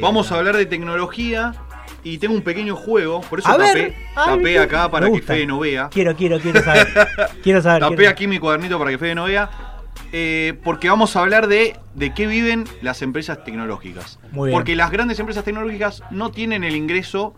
Vamos a hablar de tecnología y tengo un pequeño juego, por eso A tapé, ver, acá para que. Fede no vea. Quiero, quiero, quiero saber. quiero saber. Tapé quiero- aquí mi cuadernito para que Fede no vea. eh, porque vamos a hablar de, de qué viven las empresas tecnológicas. Muy bien. Porque las grandes empresas tecnológicas no tienen el ingreso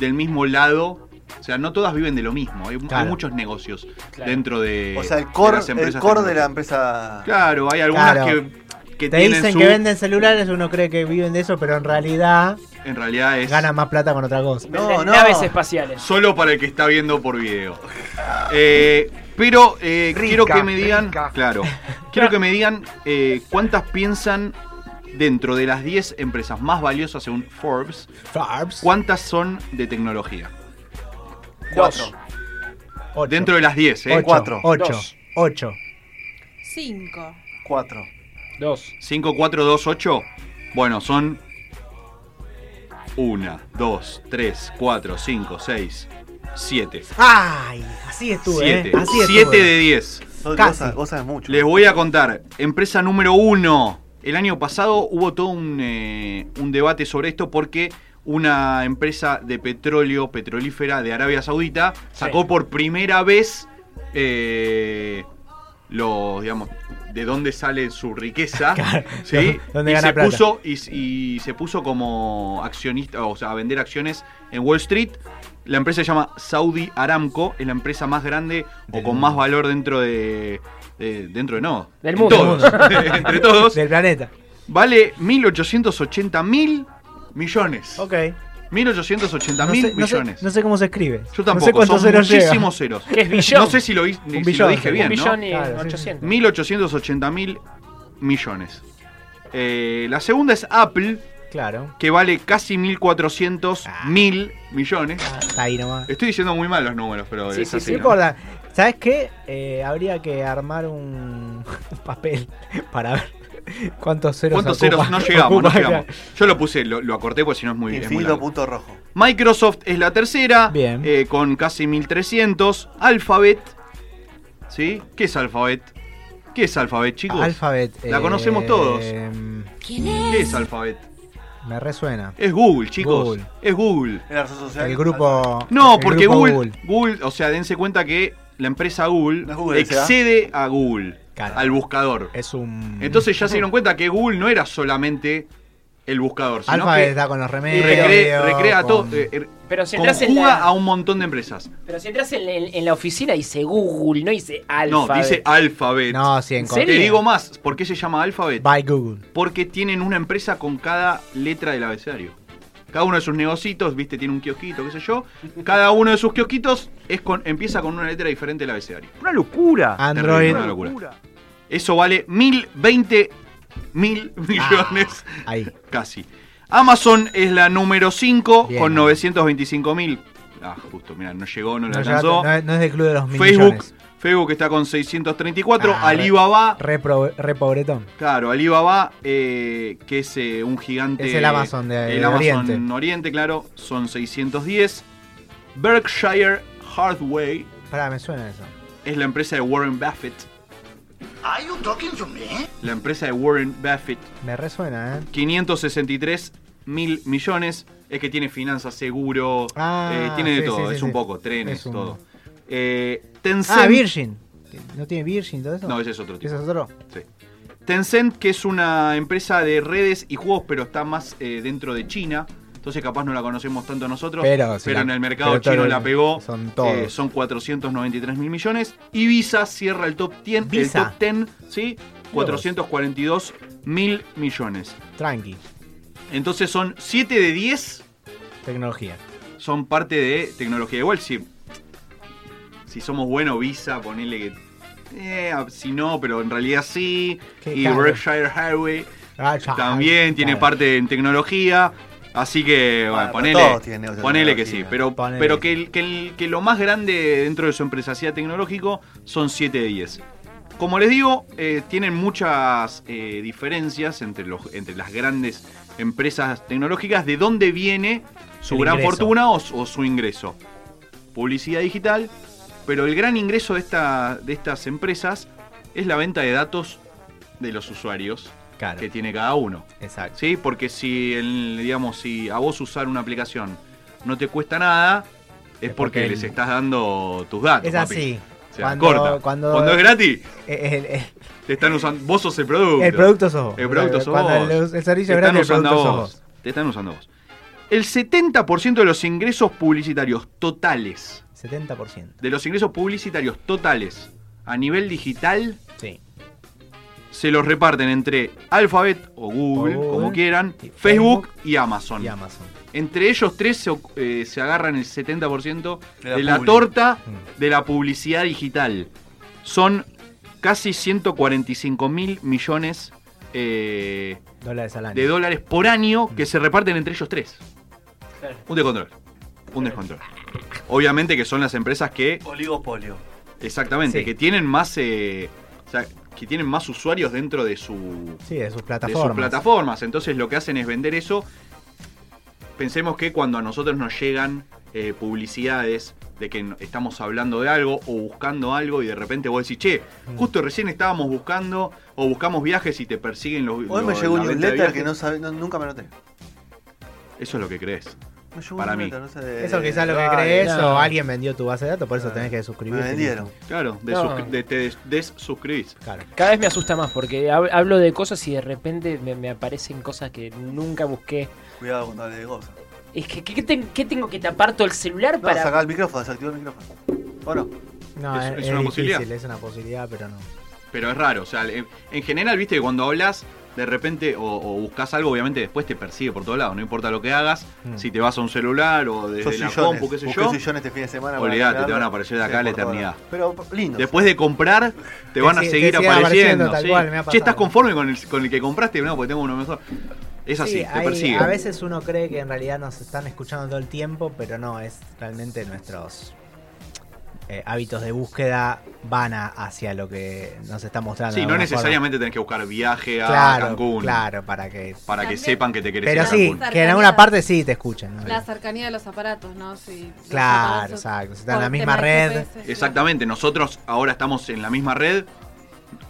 del mismo lado. O sea, no todas viven de lo mismo. Hay, muchos negocios Claro. dentro de, O sea, el de core, las el core de la empresa. Claro, hay algunas Claro. que, que Te tienen dicen su- que venden celulares, uno cree que viven de eso, pero en realidad En realidad es ganan más plata con otra cosa. No, Venden no. Naves espaciales. solo para el que está viendo por video. Eh, pero eh, quiero que me digan, claro, quiero que me digan eh, cuántas piensan dentro de las 10 empresas más valiosas según Forbes, Farbs. cuántas son de tecnología. Dos. Ocho. Dentro de las 10, ¿eh? Ocho. Cuatro. Ocho. Dos. Ocho. Cinco. Cuatro. Dos. 5, 4, 2, 8. Bueno, son 1, 2, 3, 4, 5, 6, 7. ¡Ay! Así estuve, 7. ¿eh? Así 7 estuve. de 10. Vos, Casi. mucho. Les voy a contar. Empresa número uno. El año pasado hubo todo un, eh, un debate sobre esto porque una empresa de petróleo, petrolífera de Arabia Saudita, sacó por primera vez eh, los, digamos, de dónde sale su riqueza. Claro, ¿sí? dónde y, gana se plata. puso, y, y se puso como accionista, o sea, a vender acciones en Wall Street. La empresa se llama Saudi Aramco, es la empresa más grande o con más valor dentro de. de- dentro de no. Del mundo. todos, entre todos. Del planeta. Vale 1.880 mil millones. Ok. 1.880 No mil sé, no sé- millones. no sé cómo se escribe. Yo No tampoco, sé cuántos son ceros muchísimos ceros. ¿Qué es billón? No sé si lo, si lo billón, dije un bien, Un ¿no? billón y Claro, sí, 800. 1.880 mil millones. Eh, la segunda es Apple, Claro. que vale casi 1.400 Ah. mil millones. Ah, Está ahí nomás. Estoy diciendo muy mal los números, pero Sí, es sí, así. sí. No ¿no? importa. ¿Sabes qué? Eh, habría que armar un, un papel para ver cuántos ceros ¿Cuántos ocupa- ceros? No llegamos, no llegamos. Yo lo puse, lo, lo acorté porque si no es muy, es muy Infinito punto rojo. Microsoft es la tercera, Bien. eh, con casi 1300. Alphabet, ¿sí? ¿Qué es Alphabet? ¿Qué es Alphabet, chicos? Alphabet. La conocemos todos. em, ¿Qué es Alphabet? me resuena. Es Google, chicos. Google. Es Google. El grupo. No, el porque grupo Google, Google, o sea, dense cuenta que la empresa Google, No es Google, excede a Google, Claro. al buscador. Es un. Entonces ya se dieron cuenta que Google no era solamente el buscador, sino Alphabet que está con los remedios. recre- recrea todo, con- eh, eh, Pero si entras en la, a un montón de empresas. pero si entras en, en- en la oficina dice Google, no dice No, Alphabet. dice Alphabet. No, sí, en ¿En serio? Te digo más, ¿por qué se llama Alphabet? By Google. Porque tienen una empresa con cada letra del abecedario. Cada uno de sus negocitos, viste, tiene un kiosquito, qué sé yo. Cada uno de sus kiosquitos es con, empieza con una letra diferente del abecedario. Una locura. Android. Terrible, una locura. Eso vale mil veinte mil millones. Ah, ahí. Casi. Amazon es la número 5 Bien. con 925 mil. Ah, justo, mira, no llegó, no No, alcanzó. llega- no es- no es del club de los mil Facebook, millones. Facebook está con 634. Ah, re- Alibaba, Re, pro- re pobretón. claro, Alibaba, eh, que es eh, un gigante. Es el Amazon de- el de Amazon Oriente. Oriente, claro, son 610. Berkshire Hathaway Pará, me suena eso. es la empresa de Warren Buffett. Are you talking to me? La empresa de Warren Buffett, Me resuena, ¿eh? 563 mil millones. Es que tiene finanzas, seguro, Ah, eh, tiene de todo, sí, sí, es un sí. poco, trenes, un- todo. Eh, Tencent. Ah, Virgin. ¿No tiene Virgin todo eso? No, ese es otro tipo. ¿Ese es otro? Sí. Tencent, que es una empresa de redes y juegos, pero está más eh, dentro de China. Entonces capaz no la conocemos tanto nosotros. Pero si la- en el mercado pero chino la pegó. son todos. Eh, son 493 mil millones. Y Visa cierra el top 10, Visa. el top 10 ¿sí? 442 mil millones. Tranqui. Entonces son 7 de 10 Tecnología. son parte de tecnología. Igual si, si somos buenos, Visa, ponele que. eh, si no, pero en realidad sí. Qué y caro. Berkshire Hathaway Ah, también tiene parte en tecnología. Así que, bueno, Bueno, pero ponele, ponele que sí. Pero, Ponele. pero que, el- que, el- que lo más grande dentro de su empresa sea tecnológico son 7 de 10. Como les digo, eh, tienen muchas eh, diferencias entre, los, entre las grandes empresas tecnológicas de dónde viene su El gran ingreso. fortuna o, o su ingreso. Publicidad digital, pero el gran ingreso de, esta, de estas empresas es la venta de datos de los usuarios Claro, que tiene cada uno. exacto. ¿Sí? Porque si, el- digamos, si a vos usar una aplicación no te cuesta nada, es Es porque, porque les estás dando tus datos. Es papi. así. O sea, Cuando- corta. cuando- Cuando es gratis, El, el- te están usando. Vos sos el producto. el producto sos vos. El producto sos Cuando vos. El, el servicio te es están gratis, el usando producto sos vos. vos. Te están usando vos. El 70% de los ingresos publicitarios totales, 70%. de los ingresos publicitarios totales a nivel digital, Sí. Se los reparten entre Alphabet o Google, como quieran, y Facebook, Facebook y Amazon. Y Amazon. Entre ellos tres se, eh, se agarran el 70% De de la la, publi. torta Mm. de la publicidad digital. Son casi 145 mil millones eh, Dólares al año. de dólares por año que se reparten entre ellos tres. Un descontrol. Un descontrol. Obviamente que son las empresas que, Oligopolio. exactamente, Sí. que tienen más, eh, o sea, que tienen más usuarios dentro de su, Sí, de sus de plataformas. sus plataformas. Entonces lo que hacen es vender eso. Pensemos que cuando a nosotros nos llegan eh, publicidades de que estamos hablando de algo o buscando algo y de repente vos decís, che, Mm. justo recién estábamos buscando o buscamos viajes y te persiguen los Hoy me llegó un newsletter que no sabe, no- nunca me noté. Eso es lo que crees. Para mí. newsletter, no sé, de- Eso quizás lo que crees no. o alguien vendió tu base de datos, por eso Ah, tenés que Me suscribirte. vendieron. Claro, de No. suscri- de- te des- desuscribís. Claro. Cada vez me asusta más porque hab- hablo de cosas y de repente me, me aparecen cosas que nunca busqué. Cuidado cuando hable de cosas. Es que, ¿qué, qué ten- qué tengo que tapar todo el celular No, para.? sacar el micrófono, desactivar el micrófono. ¿O no? No, es es una difícil, posibilidad. es una posibilidad, pero no. Pero es raro, o sea, en, en general, viste que cuando hablas de repente o, o buscas algo, obviamente después te persigue por todos lados, no importa lo que hagas, Mm. si te vas a un celular o desde Sos la sillones. compu, qué sé yo, sillones este fin de semana. olvidate, te van a aparecer de Sí, acá a la eternidad. Pero lindo. Después de comprar, te van a seguir apareciendo. apareciendo, tal sí. cual, me ha Che. ¿estás conforme con el, con el que compraste? No, porque tengo uno mejor. Es así, Sí, te hay- persigue. a veces uno cree que en realidad nos están escuchando todo el tiempo, pero no, es realmente nuestros eh, hábitos de búsqueda van a- hacia lo que nos está mostrando. Sí, no necesariamente tenés que buscar viaje a forma. Claro, Cancún claro, para que... para que sepan que te querés Pero ir a sí, Cancún. que en alguna parte sí te escuchan. ¿no? La cercanía de los aparatos, ¿no? Si los Claro, exacto. Si están en la misma red. GPS, Exactamente, nosotros ahora estamos en la misma red.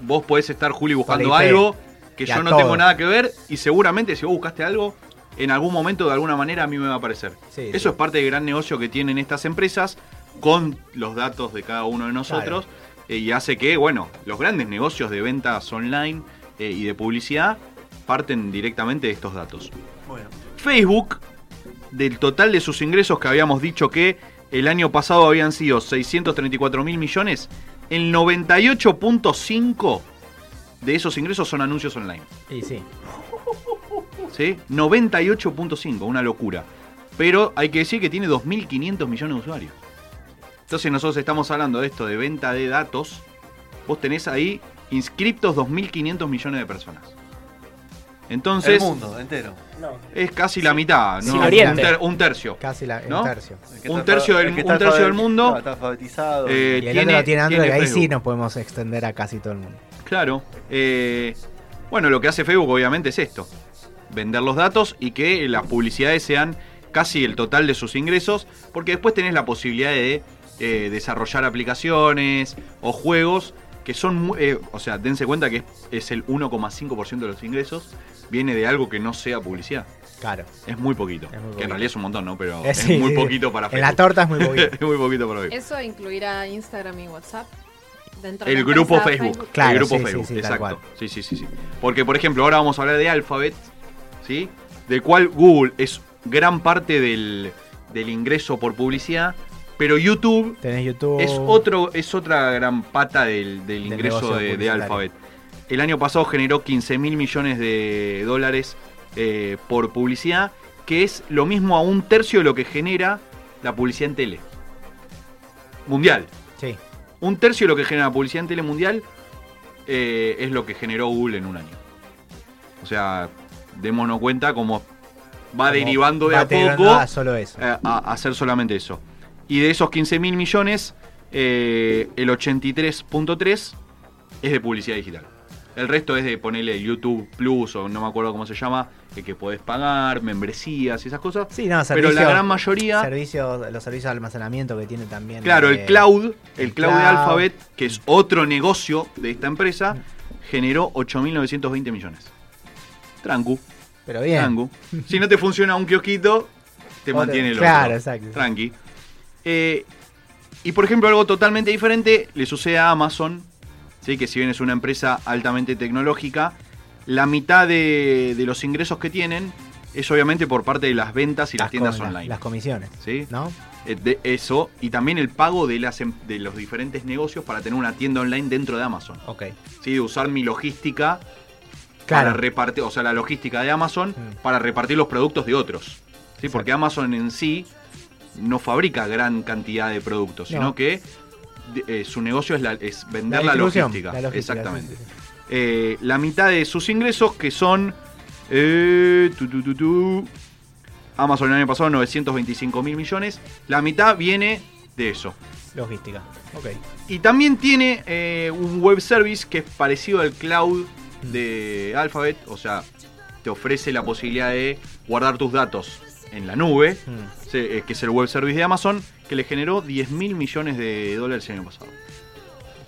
Vos podés estar, Juli, buscando algo que yo no todo. tengo nada que ver y seguramente si vos buscaste algo, en algún momento, de alguna manera, a mí me va a aparecer. Sí, Eso sí. es parte del gran negocio que tienen estas empresas con los datos de cada uno de nosotros eh, y hace que, bueno, los grandes negocios de ventas online eh, y de publicidad parten directamente de estos datos. Bueno, Facebook, del total de sus ingresos que habíamos dicho que el año pasado habían sido 634 mil millones, el 98.5 de esos ingresos son anuncios online. Y sí. ¿Sí? 98.5, una locura. Pero hay que decir que tiene 2.500 millones de usuarios. Entonces nosotros estamos hablando de esto, de venta de datos. Vos tenés ahí inscriptos 2.500 millones de personas. Entonces, el mundo entero. es casi la mitad, Sin ¿no? Oriente. Un, ter- un tercio. Casi la, ¿No? un tercio. Un del- un tercio del mundo. no, Está alfabetizado. Eh, Y el tiene- otro lo tiene Android, tiene ahí sí nos podemos extender a casi todo el mundo. Claro. eh, bueno, lo que hace Facebook obviamente es esto. Vender los datos y que las publicidades sean casi el total de sus ingresos. Porque después tenés la posibilidad de eh, desarrollar aplicaciones o juegos que son... eh, o sea, dense cuenta que es, es el 1,5% de los ingresos. Viene de algo que no sea publicidad. Claro. Es muy poquito. Es muy Que en realidad es un montón, ¿no? Pero Eh, es sí, muy sí. poquito para En Facebook. la torta es muy poquito. es muy poquito para Facebook. Eso incluirá Instagram y WhatsApp. Dentro de El grupo empresa Facebook. Claro, el grupo sí, Facebook, exacto. Sí, sí, sí, sí. Porque, por ejemplo, ahora vamos a hablar de Alphabet, ¿sí? Del cual Google es gran parte del, del ingreso por publicidad, pero YouTube Tenés YouTube. es otro es otra gran pata del, del Del ingreso de. Alphabet. El año pasado generó 15 mil millones de dólares eh, por publicidad, que es lo mismo a un tercio de lo que genera la publicidad en tele. Mundial. Sí. Un tercio de lo que genera la publicidad en tele mundial eh, es lo que generó Google en un año. O sea, démonos cuenta cómo va Como derivando de va a poco a solo eso. eh, a, a hacer solamente eso. Y de esos 15 mil millones, eh, el 83.3 es de publicidad digital. El resto es de ponerle YouTube Plus o no me acuerdo cómo se llama, eh, que podés pagar, membresías y esas cosas. Sí, no, Pero la gran mayoría, servicios, los servicios de almacenamiento que tiene también. claro, eh, el cloud, el el cloud de. Alphabet, que es otro negocio de esta empresa, generó 8.920 millones. Trancu, Pero bien. trancu. Si no te funciona un kiosquito, te Otro- mantiene el claro, otro. exacto. Tranqui. Eh, y por ejemplo, algo totalmente diferente le sucede a Amazon, ¿sí? que si bien es una empresa altamente tecnológica, la mitad de, de los ingresos que tienen es obviamente por parte de las ventas y las, tiendas online. Las comisiones, ¿sí? ¿no? Eh, de eso, y también el pago de, las, em- de los diferentes negocios para tener una tienda online dentro de Amazon. Ok. ¿sí? De usar mi logística Claro. para repartir, o sea, la logística de Amazon Mm. para repartir los productos de otros. ¿sí? Porque Amazon en sí no fabrica gran cantidad de productos, sino No. que eh, su negocio es, la- es vender la, logística. la logística, Exactamente. sí, sí, sí. Eh, la mitad de sus ingresos, que son. eh, tu, tu, tu, tu, Amazon el año pasado 925 mil millones. La mitad viene de eso. Logística. Ok. Y también tiene eh, un web service que es parecido al cloud de Alphabet. O sea, te ofrece la posibilidad de guardar tus datos en la nube, Mm. eh, que es el web service de Amazon, que le generó 10 mil millones de dólares el año pasado.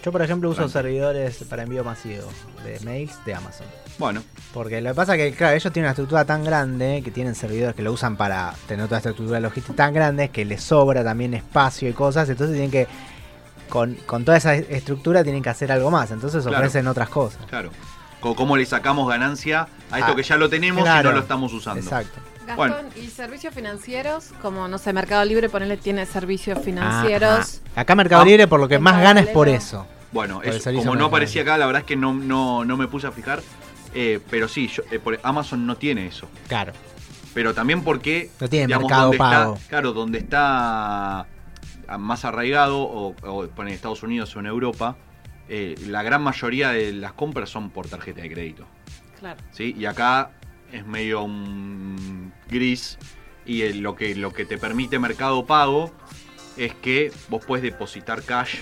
Yo, por ejemplo, uso servidores para envío masivo de mails de Amazon. Bueno, Porque lo que pasa es que, claro, ellos tienen una estructura tan grande que tienen servidores que lo usan para tener toda esta estructura logística tan grande que les sobra también espacio y cosas. Entonces tienen que, con, con toda esa estructura, tienen que hacer algo más. Entonces Claro. ofrecen otras cosas. claro. Co- ¿Cómo le sacamos ganancia a esto Ah, que ya lo tenemos y no lo estamos usando? Exacto. Gastón, Bueno. y servicios financieros, como no sé, Mercado Libre, ponerle tiene servicios financieros. Ajá. Acá Mercado Ah. Libre por lo que más gana es por eso. Bueno, Por es- como no aparecía acá, la verdad es que no, no, no me puse a fijar. eh, pero sí, yo- eh, por- Amazon no tiene eso. Claro. Pero también porque. No tiene mercado donde pago. Está, claro, donde está ah, más arraigado, o, o en Estados Unidos o en Europa, eh, la gran mayoría de las compras son por tarjeta de crédito. Claro. ¿sí? Y acá es medio un gris. Y el- lo, que, lo que te permite Mercado Pago es que vos puedes depositar cash.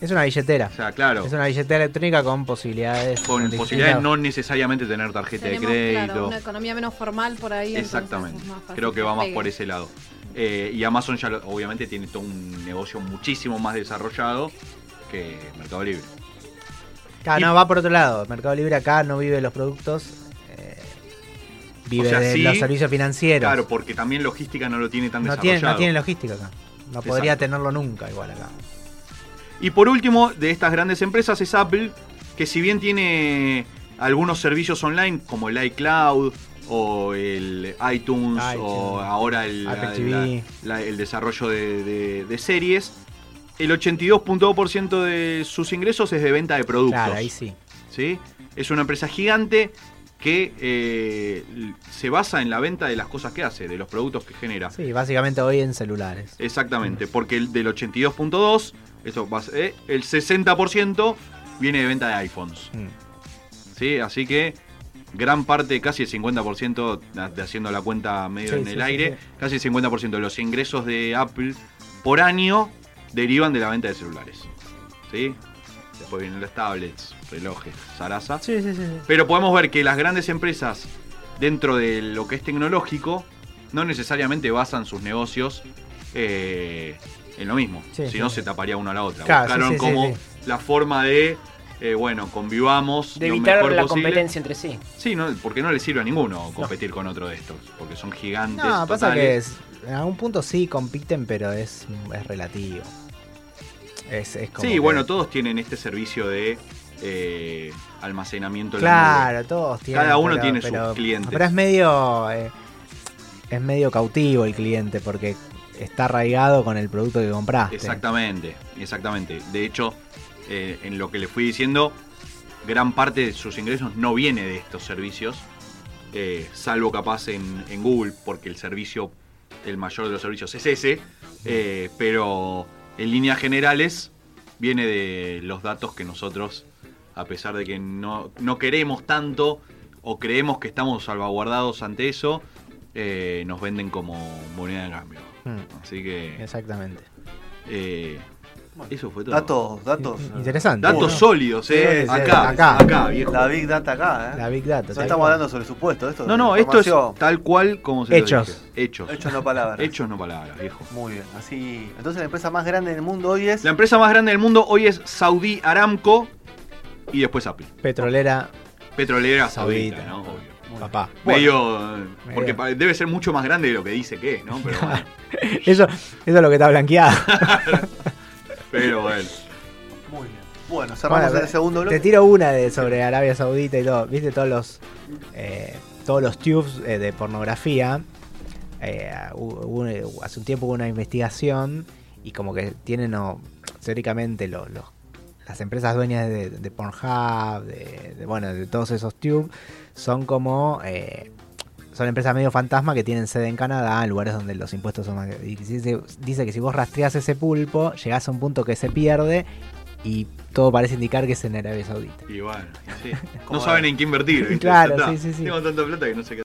Es una billetera. O sea, claro. Es una billetera electrónica con posibilidades. Con posibilidades de no necesariamente tener tarjeta Tenemos, de crédito. claro, una economía menos formal por ahí. Exactamente. Creo que va más por ese lado. Eh, y Amazon ya lo- obviamente tiene todo un negocio muchísimo más desarrollado que Mercado Libre. Claro, Y- no, va por otro lado. Mercado Libre acá no vive los productos. Vive O sea, de sí, los servicios financieros. Claro, porque también logística no lo tiene tan no, tiene, desarrollado. no tiene logística acá. No podría tenerlo nunca igual acá. Y por último, de estas grandes empresas es Apple, que si bien tiene algunos servicios online como el iCloud o el iTunes, iTunes, o ahora el, la- la- el desarrollo de, de- de series, el 82.2% de sus ingresos es de venta de productos. Claro, ahí sí. ¿sí? Es una empresa gigante que eh, se basa en la venta de las cosas que hace, de los productos que genera. Sí, básicamente hoy en celulares. Exactamente, porque el del 82.2, esto va a ser- eh, el 60% viene de venta de iPhones. Mm. ¿sí? Así que gran parte, casi el 50%, de haciendo la cuenta medio Sí, en el sí, aire, sí. casi el 50% de los ingresos de Apple por año derivan de la venta de celulares. ¿sí? Después vienen las tablets, relojes, zaraza. Sí, sí, sí. sí. Pero podemos ver que las grandes empresas, dentro de lo que es tecnológico, no necesariamente basan sus negocios eh, en lo mismo. Sí, si no, sí. se taparía una a la otra. Claro, Buscaron como la forma de, eh, bueno, convivamos. De lo evitar mejor la posible. competencia entre sí. Sí, no, porque no le sirve a ninguno competir con otro de estos. Porque son gigantes. No, pasa totales. que es- en algún punto sí compiten, pero es, es relativo. Es, es como Sí, que- bueno, todos tienen este servicio de eh, almacenamiento en la nube. Claro, todos tienen. Cada uno pero- tiene sus clientes. Pero es medio. eh, es medio cautivo el cliente porque está arraigado con el producto que compraste. Exactamente, exactamente. De hecho, eh, en lo que le fui diciendo, gran parte de sus ingresos no viene de estos servicios, eh, salvo capaz en, en Google, porque el servicio, el mayor de los servicios es ese, eh, pero en líneas generales viene de los datos que nosotros, a pesar de que no, no queremos tanto o creemos que estamos salvaguardados ante eso, eh, nos venden como moneda de cambio. Mm, Así que exactamente. eh, eso fue todo. Datos, datos. Interesante. Datos sólidos, eh. Sí, sí, acá, acá. acá, viejo. La Big Data acá, ¿eh? La Big Data. No estamos cual. hablando sobre supuestos. Esto No, no, esto es tal cual como se lo Hechos. dije. Hechos. Hechos no palabras. Hechos no palabras, viejo. Muy bien. Así. Entonces la empresa más grande del mundo hoy es. La empresa más grande del mundo hoy es Saudi Aramco y después Apple. Petrolera Petrolera saudita, Saudita. ¿no? Obvio. papá. Medio. eh, Medio. Porque debe ser mucho más grande de lo que dice que es, ¿no? Pero bueno. Eso, eso es lo que está blanqueado. Pero bueno. Muy bien. Bueno, cerramos Bueno, el segundo bloque. Te tiro una de sobre Arabia Saudita y todo. ¿Viste todos los eh, todos los tubes eh, de pornografía? Eh, hubo- hubo- hace un tiempo hubo una investigación y como que tienen o, teóricamente los, los- las empresas dueñas de, de Pornhub, de, de, bueno, de todos esos tubes, son como eh, son empresas medio fantasma que tienen sede en Canadá, en lugares donde los impuestos son más. y dice, dice que si vos rastreás ese pulpo, llegás a un punto que se pierde y todo parece indicar que es en Arabia Saudita. Bueno, y sí. ¿Cómo No saben en qué invertir. ¿viste? Claro, sí, sí, sí. Tengo tanta plata que no sé qué